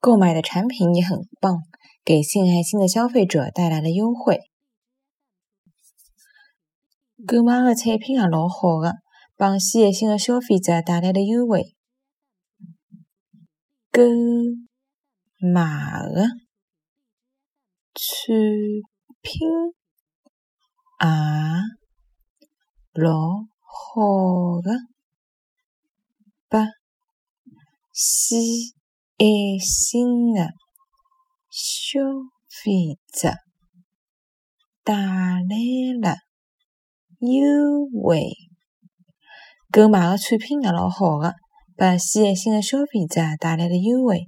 购买的产品也很棒，给献爱心的消费者带来了优惠。购买的产品也老好的，帮献爱心的消费者带来了优惠。购买的产品也老好的，帮献爱心的消费者带来了优惠。购买的产品也老好的，帮献爱心的消费者带来了优惠。